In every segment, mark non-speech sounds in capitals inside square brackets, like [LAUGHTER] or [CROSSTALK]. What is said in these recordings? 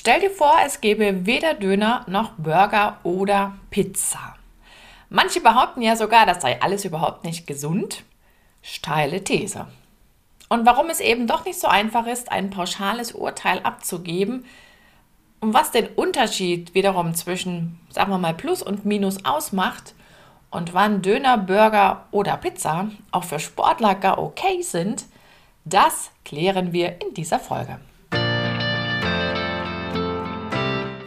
Stell dir vor, es gäbe weder Döner noch Burger oder Pizza. Manche behaupten ja sogar, das sei alles überhaupt nicht gesund. Steile These. Und warum es eben doch nicht so einfach ist, ein pauschales Urteil abzugeben und was den Unterschied wiederum zwischen, sagen wir mal, Plus und Minus ausmacht und wann Döner, Burger oder Pizza auch für Sportler gar okay sind, das klären wir in dieser Folge.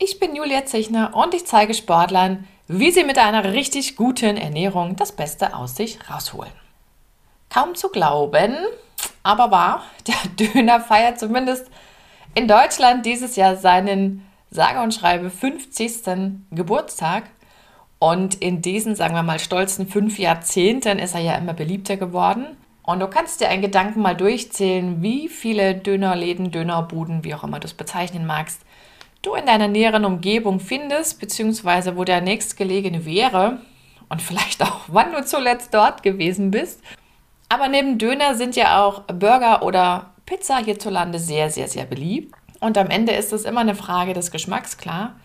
ich bin Julia Zichner und ich zeige Sportlern, wie sie mit einer richtig guten Ernährung das Beste aus sich rausholen. Kaum zu glauben, aber wahr, [LAUGHS] der Döner feiert zumindest in Deutschland dieses Jahr seinen sage und schreibe 50. Geburtstag. Und in diesen, sagen wir mal, stolzen fünf Jahrzehnten ist er ja immer beliebter geworden. Und du kannst dir einen Gedanken mal durchzählen, wie viele Dönerläden, Dönerbuden, wie auch immer du es bezeichnen magst, du in deiner näheren Umgebung findest, beziehungsweise wo der nächstgelegene wäre und vielleicht auch [LAUGHS] wann du zuletzt dort gewesen bist. Aber neben Döner sind ja auch Burger oder Pizza hierzulande sehr, sehr, sehr beliebt. Und am Ende ist es immer eine Frage des Geschmacks, klar.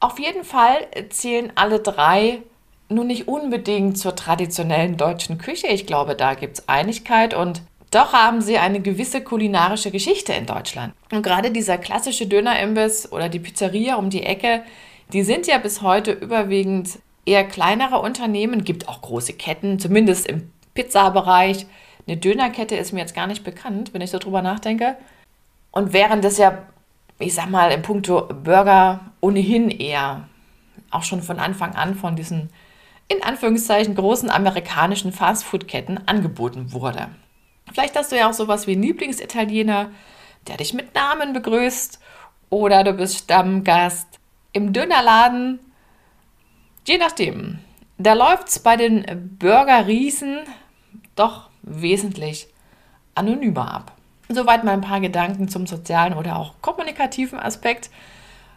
Auf jeden Fall zählen alle drei nun nicht unbedingt zur traditionellen deutschen Küche. Ich glaube, da gibt es Einigkeit und doch haben sie eine gewisse kulinarische Geschichte in Deutschland. Und gerade dieser klassische Dönerimbiss oder die Pizzeria um die Ecke, die sind ja bis heute überwiegend eher kleinere Unternehmen, gibt auch große Ketten, zumindest im Pizzabereich. Eine Dönerkette ist mir jetzt gar nicht bekannt, wenn ich so drüber nachdenke. Und während das ja, ich sag mal, im Punkto Burger ohnehin eher auch schon von Anfang an von diesen in Anführungszeichen großen amerikanischen Fastfood-Ketten angeboten wurde. Vielleicht hast du ja auch sowas wie einen Lieblingsitaliener, der dich mit Namen begrüßt. Oder du bist Stammgast im Dönerladen. Je nachdem. Da läuft es bei den Burger-Riesen doch wesentlich anonymer ab. Soweit mal ein paar Gedanken zum sozialen oder auch kommunikativen Aspekt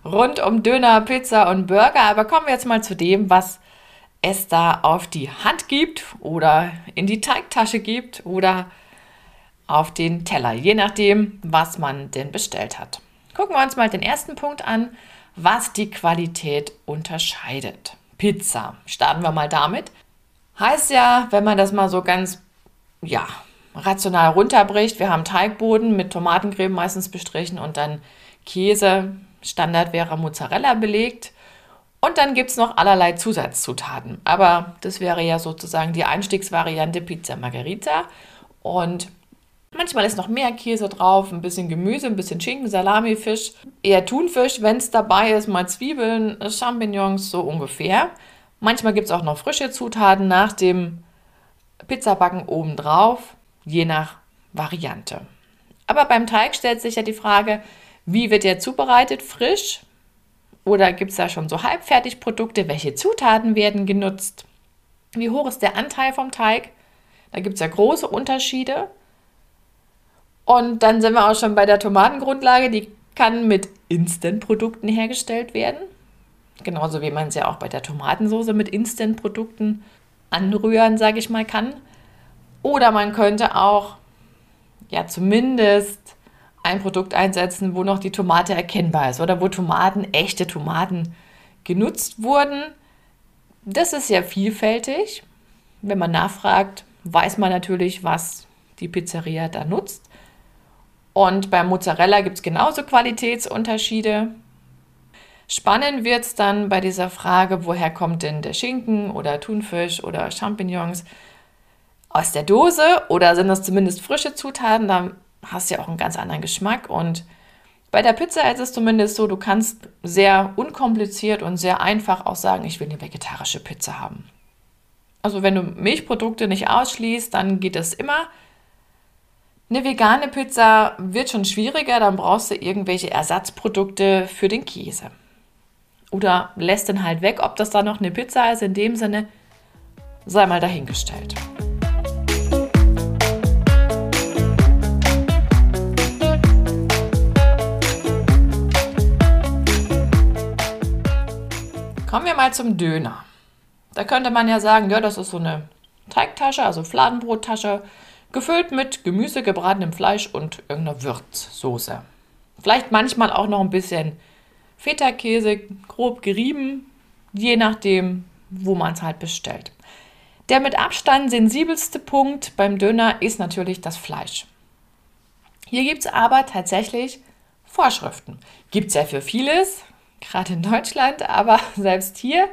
rund um Döner, Pizza und Burger. Aber kommen wir jetzt mal zu dem, was es da auf die Hand gibt oder in die Teigtasche gibt oder auf den Teller, je nachdem, was man denn bestellt hat. Gucken wir uns mal den ersten Punkt an, was die Qualität unterscheidet. Pizza. Starten wir mal damit. Heißt ja, wenn man das mal so ganz, ja, rational runterbricht, wir haben Teigboden mit Tomatencreme meistens bestrichen und dann Käse, Standard wäre Mozzarella belegt. Und dann gibt es noch allerlei Zusatzzutaten. Aber das wäre ja sozusagen die Einstiegsvariante Pizza Margherita. Und Manchmal ist noch mehr Käse drauf, ein bisschen Gemüse, ein bisschen Schinken, Salami, Fisch, eher Thunfisch, wenn es dabei ist, mal Zwiebeln, Champignons, so ungefähr. Manchmal gibt es auch noch frische Zutaten nach dem Pizzabacken obendrauf, je nach Variante. Aber beim Teig stellt sich ja die Frage, wie wird der zubereitet? Frisch? Oder gibt es da schon so Halbfertigprodukte? Welche Zutaten werden genutzt? Wie hoch ist der Anteil vom Teig? Da gibt es ja große Unterschiede. Und dann sind wir auch schon bei der Tomatengrundlage. Die kann mit Instant-Produkten hergestellt werden. Genauso wie man es ja auch bei der Tomatensauce mit Instant-Produkten anrühren, sage ich mal, kann. Oder man könnte auch ja zumindest ein Produkt einsetzen, wo noch die Tomate erkennbar ist oder wo Tomaten, echte Tomaten genutzt wurden. Das ist ja vielfältig. Wenn man nachfragt, weiß man natürlich, was die Pizzeria da nutzt. Und beim Mozzarella gibt es genauso Qualitätsunterschiede. Spannend wird es dann bei dieser Frage, woher kommt denn der Schinken oder Thunfisch oder Champignons? Aus der Dose oder sind das zumindest frische Zutaten? Da hast du ja auch einen ganz anderen Geschmack. Und bei der Pizza ist es zumindest so, du kannst sehr unkompliziert und sehr einfach auch sagen, ich will eine vegetarische Pizza haben. Also wenn du Milchprodukte nicht ausschließt, dann geht das immer. Eine vegane Pizza wird schon schwieriger, dann brauchst du irgendwelche Ersatzprodukte für den Käse. oder lässt den halt weg. Ob das da noch eine Pizza ist, in dem Sinne, sei mal dahingestellt. Kommen wir mal zum Döner. Da könnte man ja sagen, ja, das ist so eine Teigtasche, also Fladenbrottasche, gefüllt mit Gemüse, gebratenem Fleisch und irgendeiner Würzsoße. Vielleicht manchmal auch noch ein bisschen Feta-Käse, grob gerieben, je nachdem, wo man es halt bestellt. Der mit Abstand sensibelste Punkt beim Döner ist natürlich das Fleisch. Hier gibt es aber tatsächlich Vorschriften. Gibt es ja für vieles, gerade in Deutschland, aber [LAUGHS] selbst hier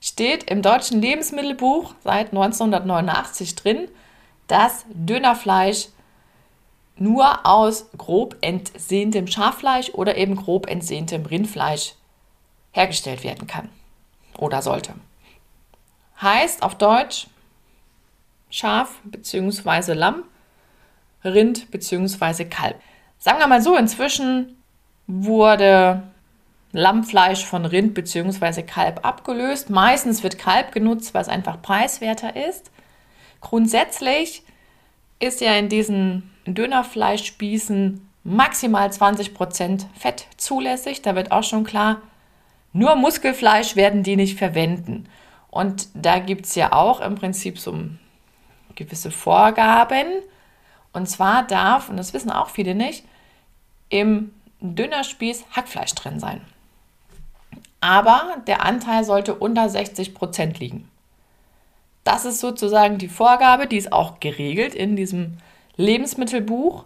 steht im deutschen Lebensmittelbuch seit 1989 drin, dass Dönerfleisch nur aus grob entsehntem Schaffleisch oder eben grob entsehntem Rindfleisch hergestellt werden kann oder sollte. Heißt auf Deutsch Schaf bzw. Lamm, Rind bzw. Kalb. Sagen wir mal so, inzwischen wurde Lammfleisch von Rind bzw. Kalb abgelöst. Meistens wird Kalb genutzt, weil es einfach preiswerter ist. Grundsätzlich ist ja in diesen Dönerfleischspießen maximal 20% Fett zulässig. Da wird auch schon klar, nur Muskelfleisch werden die nicht verwenden. Und da gibt es ja auch im Prinzip so gewisse Vorgaben. Und zwar darf, und das wissen auch viele nicht, im Dönerspieß Hackfleisch drin sein aber der Anteil sollte unter 60 Prozent liegen. Das ist sozusagen die Vorgabe, die ist auch geregelt in diesem Lebensmittelbuch.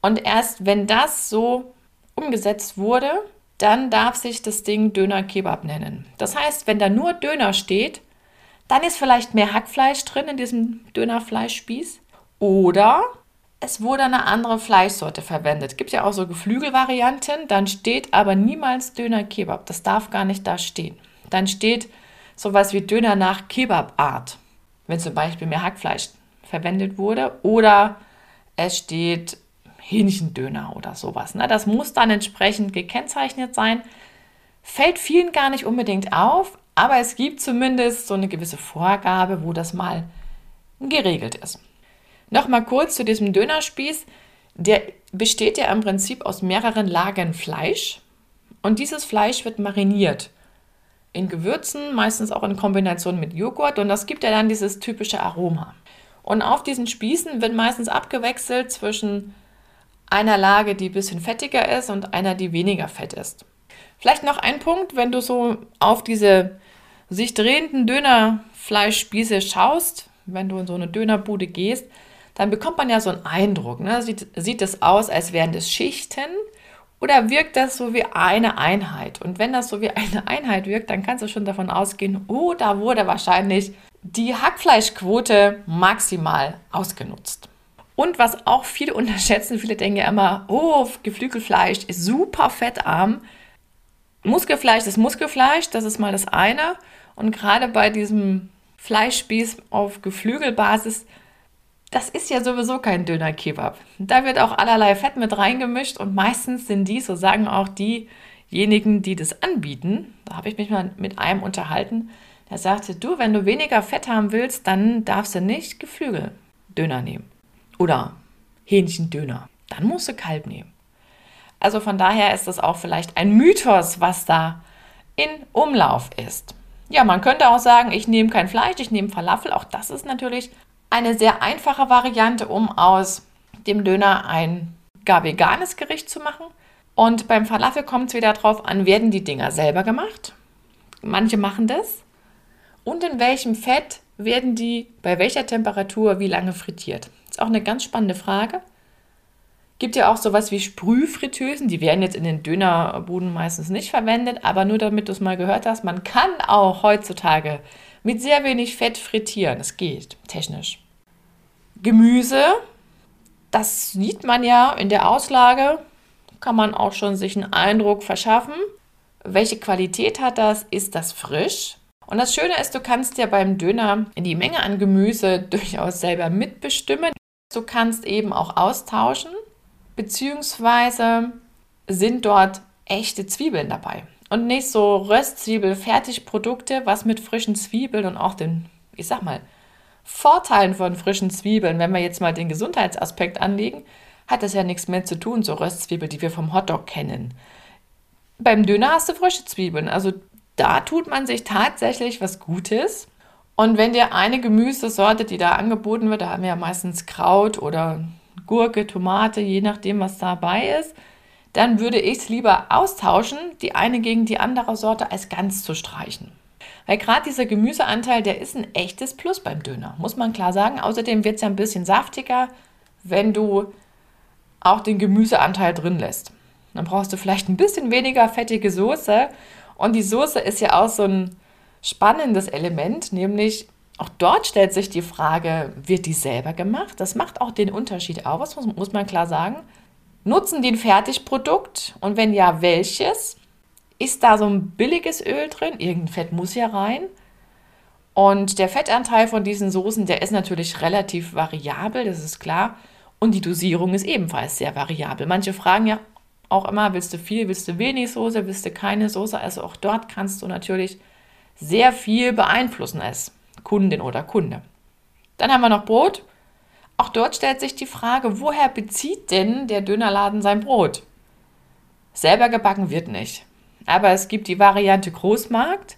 Und erst wenn das so umgesetzt wurde, dann darf sich das Ding Döner Kebab nennen. Das heißt, wenn da nur Döner steht, dann ist vielleicht mehr Hackfleisch drin in diesem Dönerfleischspieß. Oder es wurde eine andere Fleischsorte verwendet. Es Gibt ja auch so Geflügelvarianten, dann steht aber niemals Döner Kebab. Das darf gar nicht da stehen. Dann steht sowas wie Döner nach Kebabart, wenn zum Beispiel mehr Hackfleisch verwendet wurde. Oder es steht Hähnchendöner oder sowas. Ne? Das muss dann entsprechend gekennzeichnet sein. Fällt vielen gar nicht unbedingt auf, aber es gibt zumindest so eine gewisse Vorgabe, wo das mal geregelt ist. Nochmal kurz zu diesem Dönerspieß. Der besteht ja im Prinzip aus mehreren Lagern Fleisch und dieses Fleisch wird mariniert. In Gewürzen, meistens auch in Kombination mit Joghurt und das gibt ja dann dieses typische Aroma. Und auf diesen Spießen wird meistens abgewechselt zwischen einer Lage, die ein bisschen fettiger ist und einer, die weniger fett ist. Vielleicht noch ein Punkt, wenn du so auf diese sich drehenden Dönerfleischspieße schaust, wenn du in so eine Dönerbude gehst, dann bekommt man ja so einen Eindruck. Ne? Sieht, sieht es aus, als wären das Schichten oder wirkt das so wie eine Einheit? Und wenn das so wie eine Einheit wirkt, dann kannst du schon davon ausgehen, oh, da wurde wahrscheinlich die Hackfleischquote maximal ausgenutzt. Und was auch viele unterschätzen, viele denken ja immer, oh, Geflügelfleisch ist super fettarm. Muskelfleisch ist Muskelfleisch, das ist mal das eine. Und gerade bei diesem Fleischspieß auf Geflügelbasis das ist ja sowieso kein Döner-Kebab. Da wird auch allerlei Fett mit reingemischt und meistens sind die, so sagen auch diejenigen, die das anbieten, da habe ich mich mal mit einem unterhalten, der sagte, du, wenn du weniger Fett haben willst, dann darfst du nicht Geflügeldöner nehmen oder Hähnchendöner. Dann musst du Kalb nehmen. Also von daher ist das auch vielleicht ein Mythos, was da in Umlauf ist. Ja, man könnte auch sagen, ich nehme kein Fleisch, ich nehme Falafel. Auch das ist natürlich eine sehr einfache Variante, um aus dem Döner ein gar veganes Gericht zu machen. Und beim Falafel kommt es wieder darauf an, werden die Dinger selber gemacht? Manche machen das. Und in welchem Fett werden die bei welcher Temperatur wie lange frittiert? Ist auch eine ganz spannende Frage. Gibt ja auch sowas wie Sprühfritteusen, die werden jetzt in den Dönerbuden meistens nicht verwendet, aber nur damit du es mal gehört hast, man kann auch heutzutage mit sehr wenig Fett frittieren. Es geht technisch. Gemüse, das sieht man ja in der Auslage, kann man auch schon sich einen Eindruck verschaffen. Welche Qualität hat das? Ist das frisch? Und das Schöne ist, du kannst ja beim Döner die Menge an Gemüse [LAUGHS] durchaus selber mitbestimmen. Du kannst eben auch austauschen, beziehungsweise sind dort echte Zwiebeln dabei. Und nicht so Röstzwiebel-Fertigprodukte, was mit frischen Zwiebeln und auch den, ich sag mal, Vorteilen von frischen Zwiebeln, wenn wir jetzt mal den Gesundheitsaspekt anlegen, hat das ja nichts mehr zu tun, so Röstzwiebel, die wir vom Hotdog kennen. Beim Döner hast du frische Zwiebeln, also da tut man sich tatsächlich was Gutes. Und wenn dir eine Gemüsesorte, die da angeboten wird, da haben wir ja meistens Kraut oder Gurke, Tomate, je nachdem, was dabei ist, dann würde ich es lieber austauschen, die eine gegen die andere Sorte als ganz zu streichen. Weil gerade dieser Gemüseanteil, der ist ein echtes Plus beim Döner, muss man klar sagen. Außerdem wird es ja ein bisschen saftiger, wenn du auch den Gemüseanteil drin lässt. Dann brauchst du vielleicht ein bisschen weniger fettige Soße. Und die Soße ist ja auch so ein spannendes Element, nämlich auch dort stellt sich die Frage, wird die selber gemacht? Das macht auch den Unterschied aus, muss man klar sagen. Nutzen die ein Fertigprodukt und wenn ja, welches? Ist da so ein billiges Öl drin? Irgendein Fett muss ja rein. Und der Fettanteil von diesen Soßen, der ist natürlich relativ variabel, das ist klar. Und die Dosierung ist ebenfalls sehr variabel. Manche fragen ja auch immer, willst du viel, willst du wenig Soße, willst du keine Soße? Also auch dort kannst du natürlich sehr viel beeinflussen als Kundin oder Kunde. Dann haben wir noch Brot. Auch dort stellt sich die Frage, woher bezieht denn der Dönerladen sein Brot? Selber gebacken wird nicht. Aber es gibt die Variante Großmarkt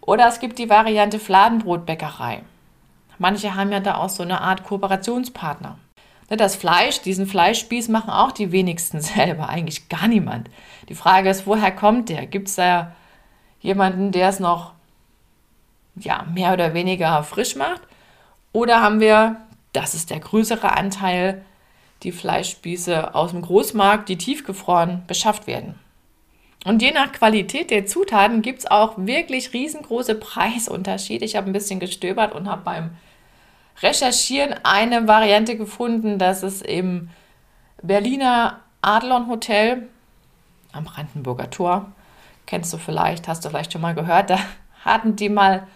oder es gibt die Variante Fladenbrotbäckerei. Manche haben ja da auch so eine Art Kooperationspartner. Ne, das Fleisch, diesen Fleischspieß machen auch die wenigsten [LAUGHS] selber, eigentlich gar niemand. Die Frage ist, woher kommt der? Gibt es da jemanden, der es noch ja, mehr oder weniger frisch macht? Oder haben wir, das ist der größere Anteil, die Fleischspieße aus dem Großmarkt, die tiefgefroren beschafft werden? Und je nach Qualität der Zutaten gibt es auch wirklich riesengroße Preisunterschiede. Ich habe ein bisschen gestöbert und habe beim Recherchieren eine Variante gefunden, dass es im Berliner Adlon Hotel am Brandenburger Tor kennst du vielleicht, hast du vielleicht schon mal gehört, da hatten die mal,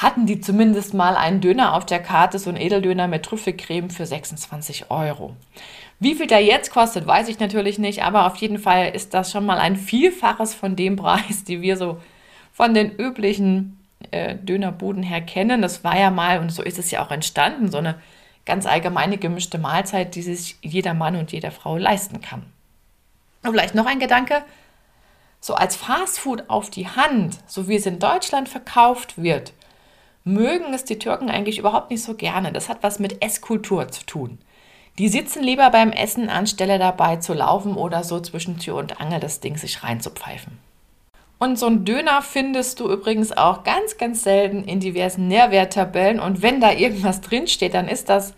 hatten die zumindest mal einen Döner auf der Karte, so ein Edeldöner mit Trüffelcreme für 26 Euro. Wie viel der jetzt kostet, weiß ich natürlich nicht, aber auf jeden Fall ist das schon mal ein Vielfaches von dem Preis, die wir so von den üblichen äh, Dönerbuden her kennen. Das war ja mal, und so ist es ja auch entstanden, so eine ganz allgemeine gemischte Mahlzeit, die sich jeder Mann und jede Frau leisten kann. Und vielleicht noch ein Gedanke, so als Fastfood auf die Hand, so wie es in Deutschland verkauft wird, mögen es die Türken eigentlich überhaupt nicht so gerne. Das hat was mit Esskultur zu tun. Die sitzen lieber beim Essen, anstelle dabei zu laufen oder so zwischen Tür und Angel das Ding sich reinzupfeifen. Und so ein Döner findest du übrigens auch ganz, ganz selten in diversen Nährwerttabellen. Und wenn da irgendwas drinsteht, dann ist das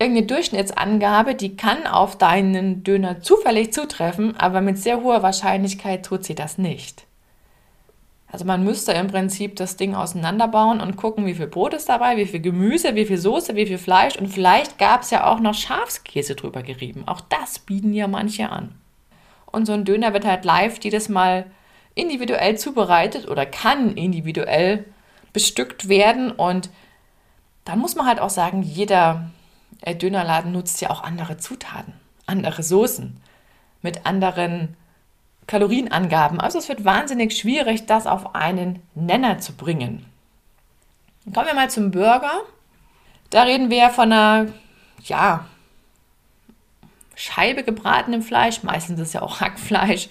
irgendeine Durchschnittsangabe, die kann auf deinen Döner zufällig zutreffen, aber mit sehr hoher Wahrscheinlichkeit tut sie das nicht. Also man müsste im Prinzip das Ding auseinanderbauen und gucken, wie viel Brot ist dabei, wie viel Gemüse, wie viel Soße, wie viel Fleisch und vielleicht gab es ja auch noch Schafskäse drüber gerieben. Auch das bieten ja manche an. Und so ein Döner wird halt live jedes Mal individuell zubereitet oder kann individuell bestückt werden und dann muss man halt auch sagen, jeder äh, Dönerladen nutzt ja auch andere Zutaten, andere Soßen mit anderen Kalorienangaben. Also es wird wahnsinnig schwierig, das auf einen Nenner zu bringen. kommen wir mal zum Burger. Da reden wir von einer, ja, Scheibe gebratenem Fleisch, meistens ist es ja auch Hackfleisch,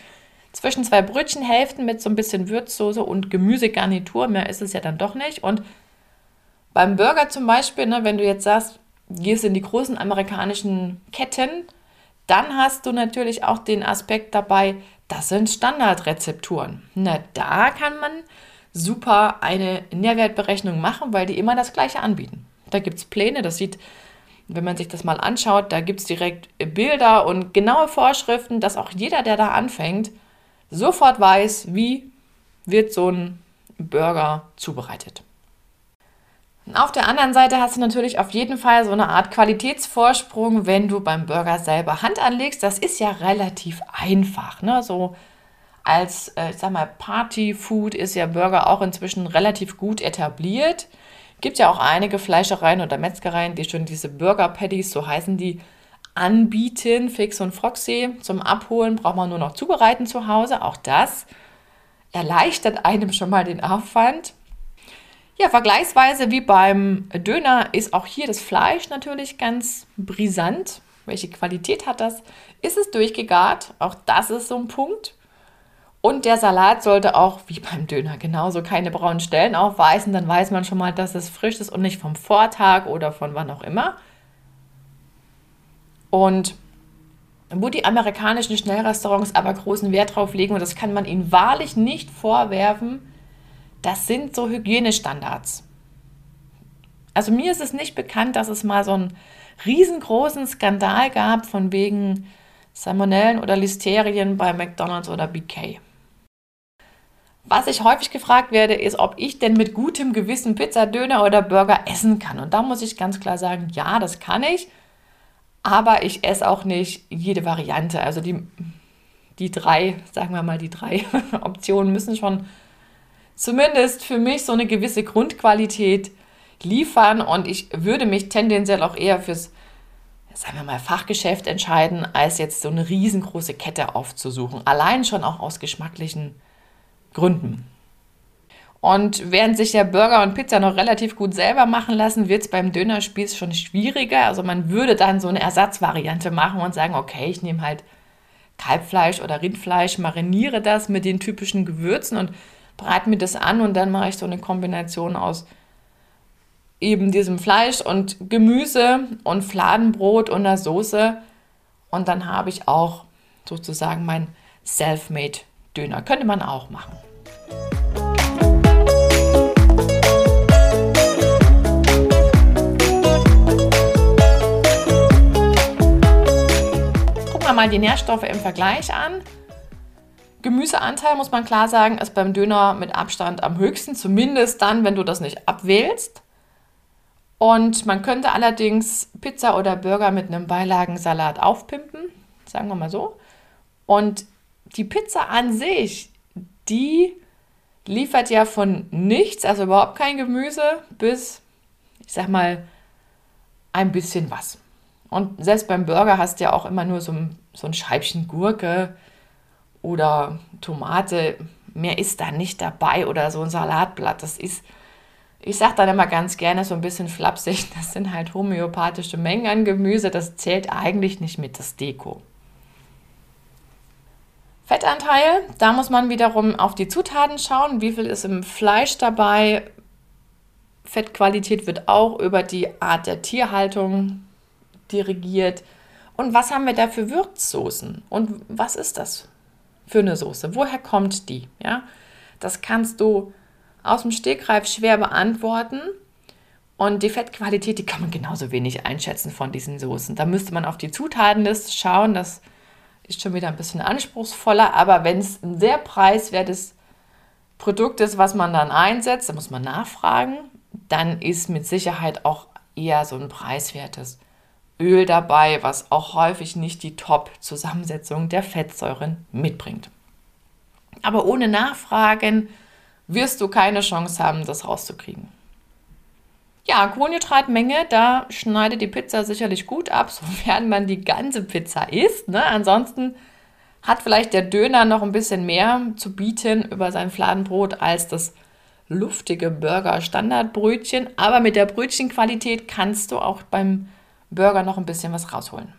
zwischen zwei Brötchenhälften mit so ein bisschen Würzsoße und Gemüsegarnitur, mehr ist es ja dann doch nicht. Und beim Burger zum Beispiel, ne, wenn du jetzt sagst, gehst in die großen amerikanischen Ketten, dann hast du natürlich auch den Aspekt dabei, das sind Standardrezepturen. Na, da kann man super eine Nährwertberechnung machen, weil die immer das gleiche anbieten. Da gibt es Pläne, das sieht, wenn man sich das mal anschaut, da gibt es direkt Bilder und genaue Vorschriften, dass auch jeder, der da anfängt, sofort weiß, wie wird so ein Burger zubereitet. Auf der anderen Seite hast du natürlich auf jeden Fall so eine Art Qualitätsvorsprung, wenn du beim Burger selber Hand anlegst. Das ist ja relativ einfach. Ne? So als, äh, ich sag mal, Partyfood ist ja Burger auch inzwischen relativ gut etabliert. Gibt ja auch einige Fleischereien oder Metzgereien, die schon diese Burger Patties, so heißen die, anbieten, fix und foxy. Zum Abholen braucht man nur noch zubereiten zu Hause. Auch das erleichtert einem schon mal den Aufwand. Ja, vergleichsweise wie beim Döner ist auch hier das Fleisch natürlich ganz brisant. Welche Qualität hat das? Ist es durchgegart? Auch das ist so ein Punkt. Und der Salat sollte auch, wie beim Döner, genauso keine braunen Stellen aufweisen. Dann weiß man schon mal, dass es frisch ist und nicht vom Vortag oder von wann auch immer. Und wo die amerikanischen Schnellrestaurants aber großen Wert drauf legen, und das kann man ihnen wahrlich nicht vorwerfen, das sind so Hygienestandards. Also mir ist es nicht bekannt, dass es mal so einen riesengroßen Skandal gab von wegen Salmonellen oder Listerien bei McDonald's oder BK. Was ich häufig gefragt werde, ist, ob ich denn mit gutem Gewissen Pizza, Döner oder Burger essen kann. Und da muss ich ganz klar sagen, ja, das kann ich. Aber ich esse auch nicht jede Variante. Also die, die drei, sagen wir mal, die drei [LAUGHS] Optionen müssen schon zumindest für mich so eine gewisse Grundqualität liefern. Und ich würde mich tendenziell auch eher fürs, sagen wir mal, Fachgeschäft entscheiden, als jetzt so eine riesengroße Kette aufzusuchen. Allein schon auch aus geschmacklichen Gründen. Und während sich ja Burger und Pizza noch relativ gut selber machen lassen, wird es beim Dönerspieß schon schwieriger. Also man würde dann so eine Ersatzvariante machen und sagen, okay, ich nehme halt Kalbfleisch oder Rindfleisch, mariniere das mit den typischen Gewürzen und bereite mir das an und dann mache ich so eine Kombination aus eben diesem Fleisch und Gemüse und Fladenbrot und einer Soße. Und dann habe ich auch sozusagen mein Selfmade Döner. Könnte man auch machen. wir mal die Nährstoffe im Vergleich an. Gemüseanteil, muss man klar sagen, ist beim Döner mit Abstand am höchsten, zumindest dann, wenn du das nicht abwählst. Und man könnte allerdings Pizza oder Burger mit einem Beilagensalat aufpimpen, sagen wir mal so. Und die Pizza an sich, die liefert ja von nichts, also überhaupt kein Gemüse, bis, ich sag mal, ein bisschen was. Und selbst beim Burger hast du ja auch immer nur so ein, so ein Scheibchen Gurke oder Tomate. Mehr ist da nicht dabei oder so ein Salatblatt. Das ist, ich sage dann immer ganz gerne so ein bisschen flapsig, [LAUGHS] das sind halt homöopathische Mengen an Gemüse. Das zählt eigentlich nicht mit das Deko. Fettanteil, da muss man wiederum auf die Zutaten schauen, wie viel ist im Fleisch dabei. Fettqualität wird auch über die Art der Tierhaltung dirigiert. Und was haben wir da für Würzsoßen? Und was ist das für eine Soße? Woher kommt die? Ja, das kannst du aus dem Stegreif schwer beantworten. Und die Fettqualität, die kann man genauso wenig einschätzen von diesen Soßen. Da müsste man auf die Zutatenliste schauen. Das ist schon wieder ein bisschen anspruchsvoller. Aber wenn es ein sehr preiswertes Produkt ist, was man dann einsetzt, da muss man nachfragen. Dann ist mit Sicherheit auch eher so ein preiswertes Öl dabei, was auch häufig nicht die Top-Zusammensetzung der Fettsäuren mitbringt. Aber ohne Nachfragen wirst du keine Chance haben, das rauszukriegen. Ja, Kohlenhydratmenge, da schneidet die Pizza sicherlich gut ab, [LAUGHS] sofern man die ganze Pizza isst. Ne? Ansonsten hat vielleicht der Döner noch ein bisschen mehr zu bieten über sein Fladenbrot als das luftige Burger-Standardbrötchen. Aber mit der Brötchenqualität kannst du auch beim Burger noch ein bisschen was rausholen.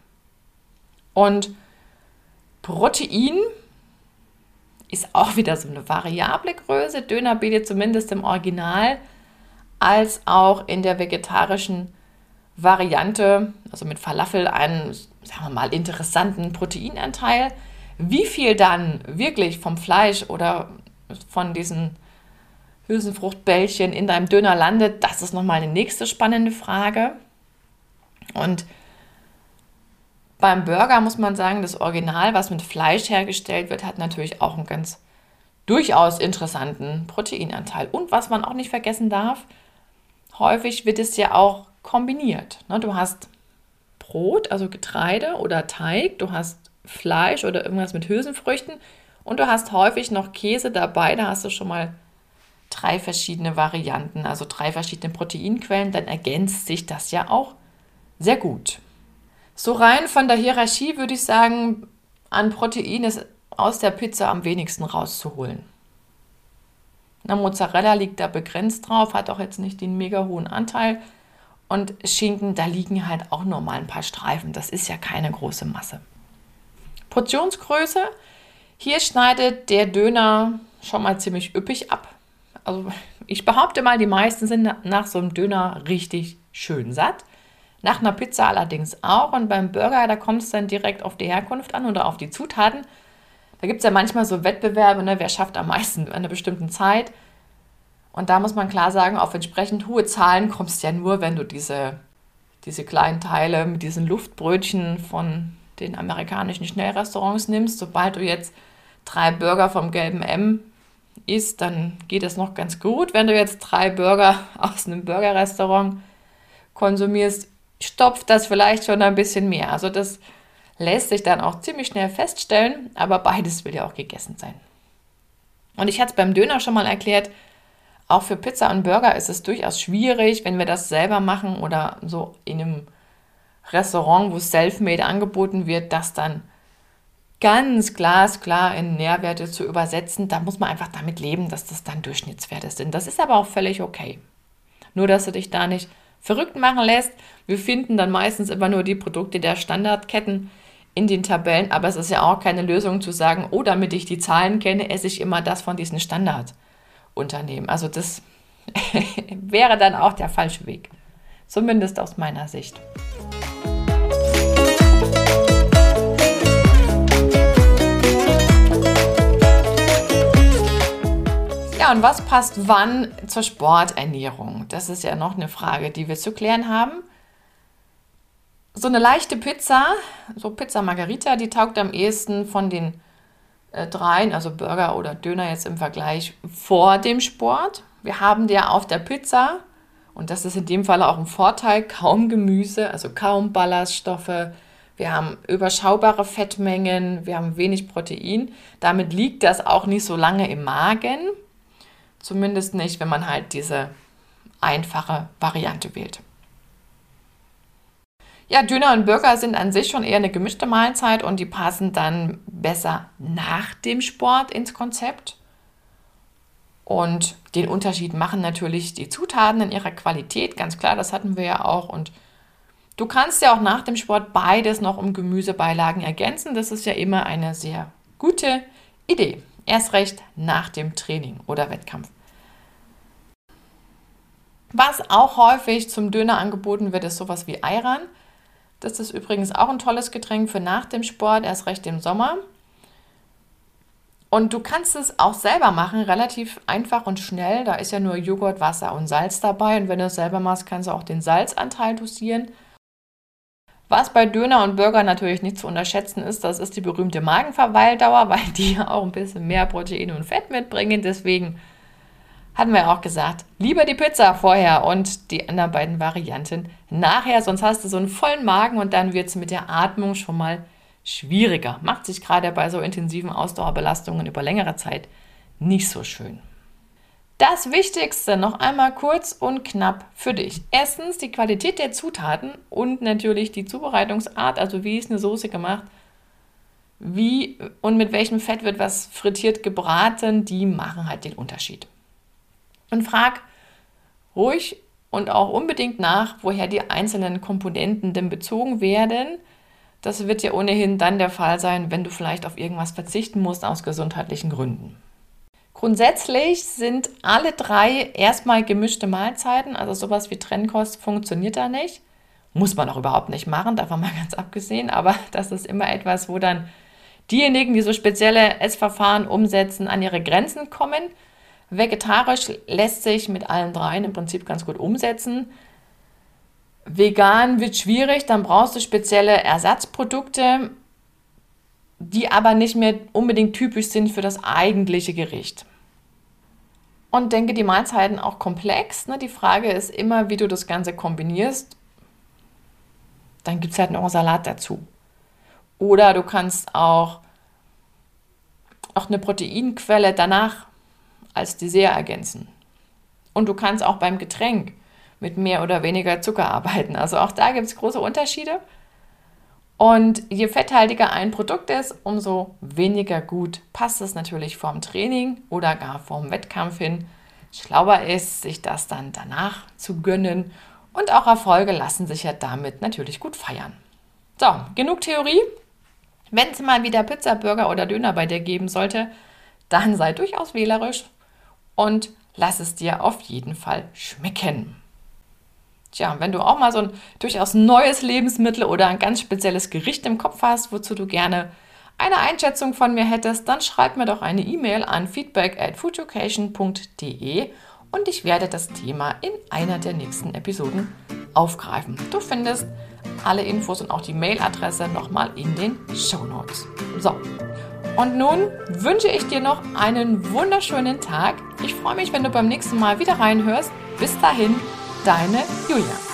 Und Protein ist auch [LAUGHS] wieder so eine variable Größe. Döner bietet zumindest im Original als auch in der vegetarischen Variante, also mit Falafel, einen, sagen wir mal, interessanten Proteinanteil. Wie viel dann wirklich vom Fleisch oder von diesen Hülsenfruchtbällchen in deinem Döner landet, das ist nochmal eine nächste spannende Frage. Und beim Burger muss man sagen, das Original, was mit Fleisch hergestellt wird, hat natürlich auch einen ganz durchaus interessanten Proteinanteil. Und was man auch nicht vergessen darf, häufig wird es ja auch kombiniert. Ne, du hast Brot, also Getreide oder Teig, du hast Fleisch oder irgendwas mit Hülsenfrüchten und du hast häufig noch Käse dabei. Da hast du schon mal drei verschiedene Varianten, also drei verschiedene Proteinquellen. Dann ergänzt sich das ja auch sehr gut. So rein von der Hierarchie würde ich sagen, an Protein ist aus der Pizza am wenigsten rauszuholen. Na, Mozzarella liegt da begrenzt drauf, hat auch jetzt nicht den mega hohen Anteil. Und Schinken, da liegen halt auch nur mal ein paar Streifen. Das ist ja keine große Masse. Portionsgröße. Hier schneidet der Döner schon mal ziemlich üppig ab. Also ich behaupte mal, die meisten sind nach so einem Döner richtig schön satt. Nach einer Pizza allerdings auch. Und beim Burger, da kommt es dann direkt auf die Herkunft an oder auf die Zutaten. Da gibt es ja manchmal so Wettbewerbe, ne, wer schafft am meisten in einer bestimmten Zeit. Und da muss man klar sagen, auf entsprechend hohe Zahlen kommst du ja nur, wenn du diese, diese kleinen Teile mit diesen Luftbrötchen von den amerikanischen Schnellrestaurants nimmst. Sobald du jetzt drei Burger vom gelben M isst, dann geht es noch ganz gut. Wenn du jetzt drei Burger [LAUGHS] aus einem Burgerrestaurant konsumierst, stopft das vielleicht schon ein bisschen mehr. Also das lässt sich dann auch ziemlich schnell feststellen, aber beides will ja auch gegessen sein. Und ich hatte es beim Döner schon mal erklärt, auch für Pizza und Burger ist es durchaus schwierig, wenn wir das selber machen oder so in einem Restaurant, wo Selfmade angeboten wird, das dann ganz glasklar in Nährwerte zu übersetzen. Da muss man einfach damit leben, dass das dann Durchschnittswerte sind. Das ist aber auch völlig okay. Nur, dass du dich da nicht verrückt machen lässt. Wir finden dann meistens immer nur die Produkte der Standardketten in den Tabellen, aber es ist ja auch keine Lösung zu sagen, oh, damit ich die Zahlen kenne, esse ich immer das von diesen Standardunternehmen. Also das [LAUGHS] wäre dann auch der falsche Weg, zumindest aus meiner Sicht. Und was passt wann zur Sporternährung? Das ist ja noch eine Frage, die wir zu klären haben. So eine leichte Pizza, so Pizza Margarita, die taugt am ehesten von den äh, dreien, also Burger oder Döner jetzt im Vergleich vor dem Sport. Wir haben ja auf der Pizza, und das ist in dem Fall auch ein Vorteil, kaum Gemüse, also kaum Ballaststoffe. Wir haben überschaubare Fettmengen, wir haben wenig Protein. Damit liegt das auch nicht so lange im Magen. Zumindest nicht, wenn man halt diese einfache Variante wählt. Ja, Döner und Burger sind an sich schon eher eine gemischte Mahlzeit und die passen dann besser nach dem Sport ins Konzept. Und den Unterschied machen natürlich die Zutaten in ihrer Qualität, ganz klar, das hatten wir ja auch. Und du kannst ja auch nach dem Sport beides noch um Gemüsebeilagen ergänzen. Das ist ja immer eine sehr gute Idee. Erst recht nach dem Training oder Wettkampf. Was auch häufig zum Döner angeboten wird, ist sowas wie Ayran. Das ist übrigens auch ein tolles Getränk für nach dem Sport, erst recht im Sommer. Und du kannst es auch selber machen, relativ einfach und schnell. Da ist ja nur Joghurt, Wasser und Salz dabei. Und wenn du es selber machst, kannst du auch den Salzanteil dosieren. Was bei Döner und Burger natürlich nicht zu unterschätzen ist, das ist die berühmte Magenverweildauer, [LAUGHS] weil die ja auch ein bisschen mehr Protein und Fett mitbringen. Deswegen hatten wir auch gesagt, lieber die Pizza vorher und die anderen beiden Varianten nachher, sonst hast du so einen vollen Magen und dann wird es mit der Atmung schon mal schwieriger. Macht sich gerade bei so intensiven Ausdauerbelastungen über längere Zeit nicht so schön. Das Wichtigste noch einmal kurz und knapp für dich. Erstens die Qualität der Zutaten und natürlich die Zubereitungsart, also wie ist eine Soße gemacht, wie und mit welchem Fett wird was frittiert gebraten, die machen halt den Unterschied. Und frag ruhig und auch unbedingt nach, woher die einzelnen Komponenten denn bezogen werden. Das wird ja ohnehin dann der Fall sein, wenn du vielleicht auf irgendwas verzichten musst aus gesundheitlichen Gründen. Grundsätzlich sind alle drei erstmal gemischte Mahlzeiten, also sowas wie Trennkost funktioniert da nicht. Muss man auch überhaupt nicht machen, davon mal ganz abgesehen, aber [LAUGHS] das ist immer etwas, wo dann diejenigen, die so spezielle Essverfahren umsetzen, an ihre Grenzen kommen. Vegetarisch lässt sich mit allen dreien im Prinzip ganz gut umsetzen. Vegan wird schwierig, dann brauchst du spezielle Ersatzprodukte, die aber nicht mehr unbedingt typisch sind für das eigentliche Gericht und denke die Mahlzeiten auch komplex. Ne? Die Frage ist immer, wie du das Ganze kombinierst. Dann gibt es halt noch einen Salat dazu. Oder du kannst auch, auch eine Proteinquelle danach als Dessert ergänzen. Und du kannst auch beim Getränk mit mehr oder weniger Zucker arbeiten. Also auch da gibt es große Unterschiede. Und je fetthaltiger ein Produkt ist, umso weniger gut passt es natürlich vorm Training oder gar vorm Wettkampf hin. Schlauer ist, sich das dann danach zu gönnen und auch Erfolge lassen sich ja damit natürlich gut feiern. So, genug Theorie. Wenn es mal wieder Pizza, Burger oder Döner bei dir geben sollte, dann sei durchaus wählerisch und lass es dir auf jeden Fall schmecken. Tja, wenn du auch mal so ein durchaus neues Lebensmittel oder ein ganz spezielles Gericht im Kopf hast, wozu du gerne eine Einschätzung von mir hättest, dann schreib mir doch eine E-Mail an feedback at foodeducation.de und ich werde das Thema in einer der nächsten Episoden aufgreifen. Du findest alle Infos und auch die Mailadresse nochmal in den Show Notes. So, und nun wünsche ich dir noch einen wunderschönen Tag. Ich freue mich, wenn du beim nächsten Mal wieder reinhörst. Bis dahin, deine Julia.